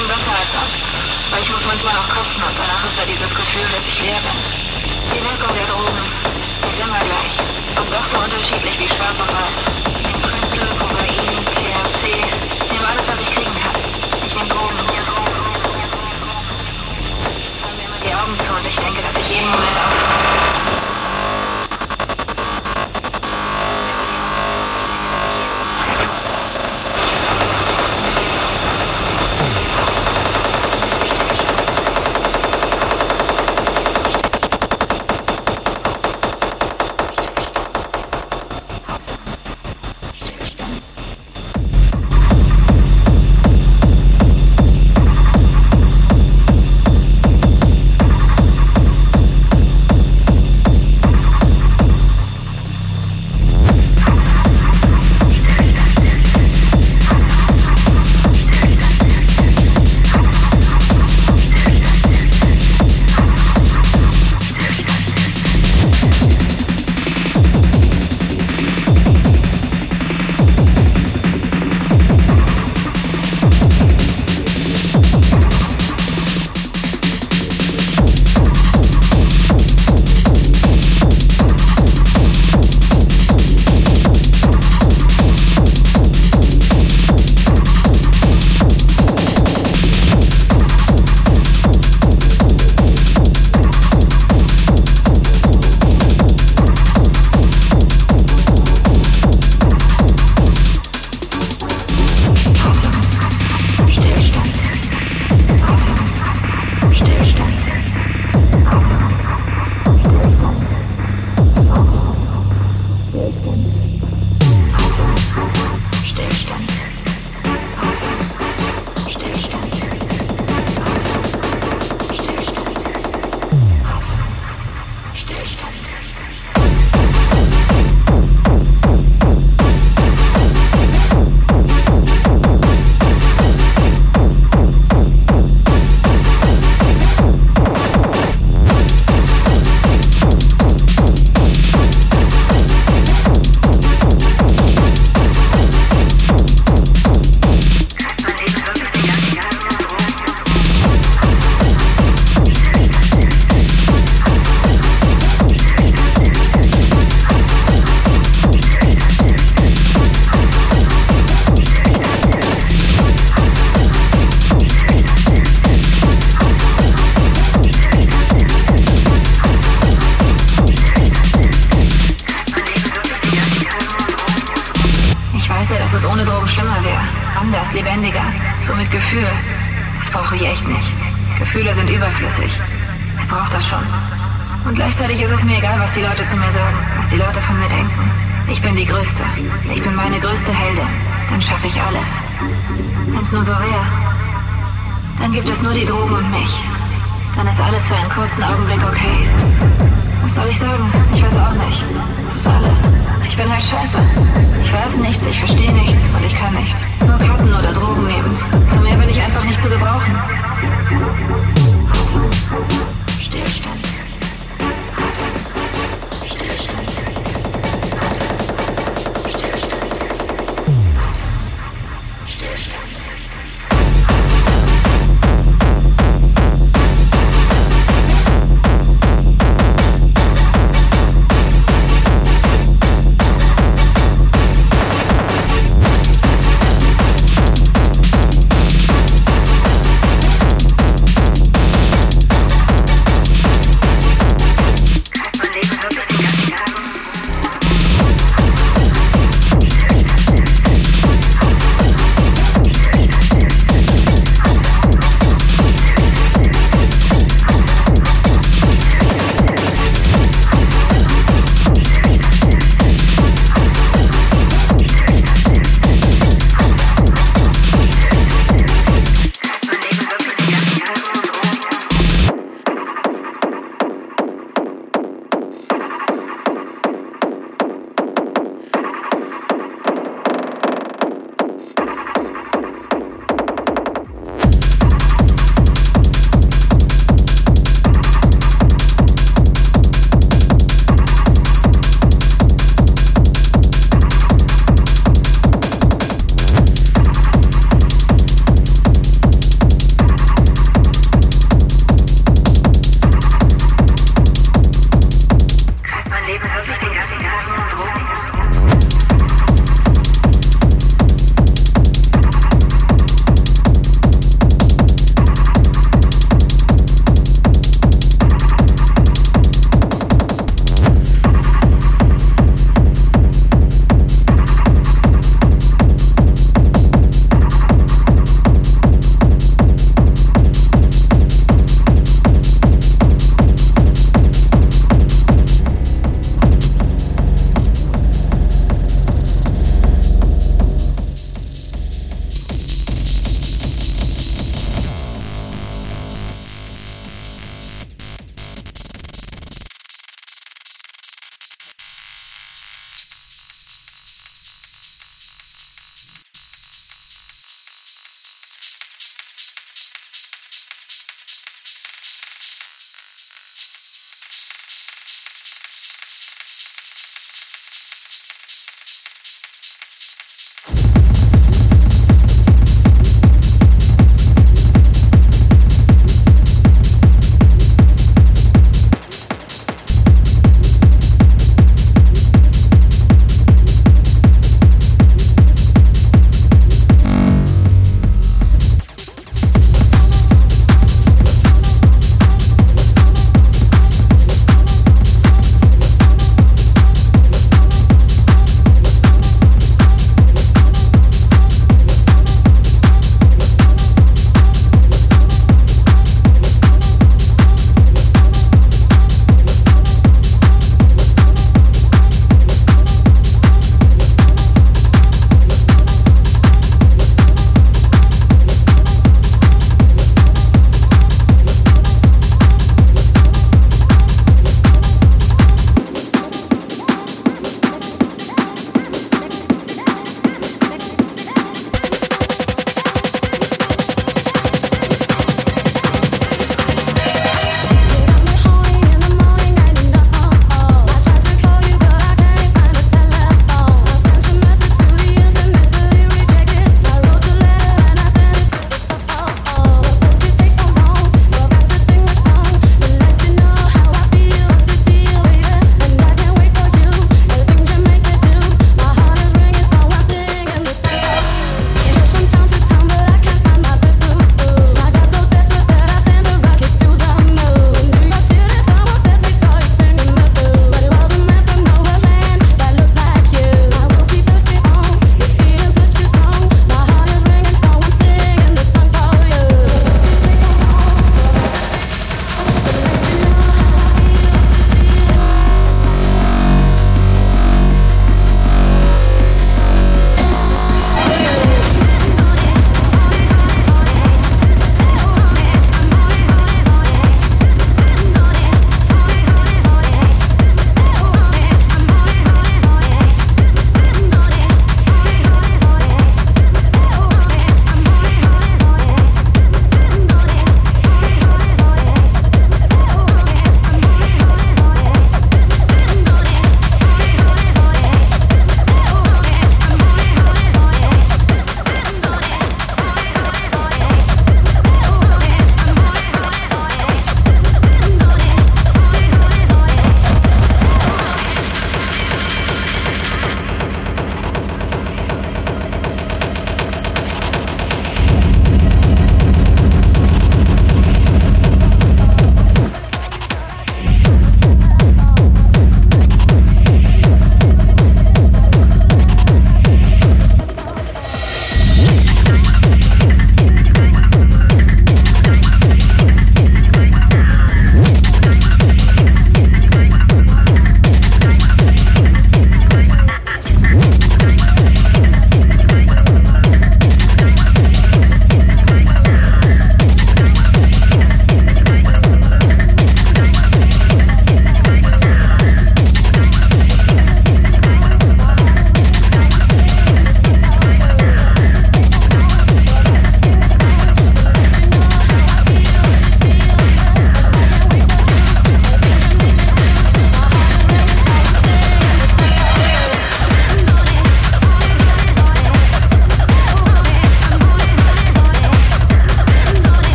bin besser als sonst. Weil ich muss manchmal auch kotzen und danach ist da dieses Gefühl, dass ich leer bin. Die Wirkung der Drogen ist immer gleich. Und doch so unterschiedlich wie schwarz und weiß. Ich nehme Crystal, Kokain, THC. Ich nehme alles, was ich kriegen kann. Ich nehme Drogen. Ich nehme Drogen. Ich nehme Drogen. Ich nehme Drogen. Ich nehme Drogen. Ich nehme Drogen. Ich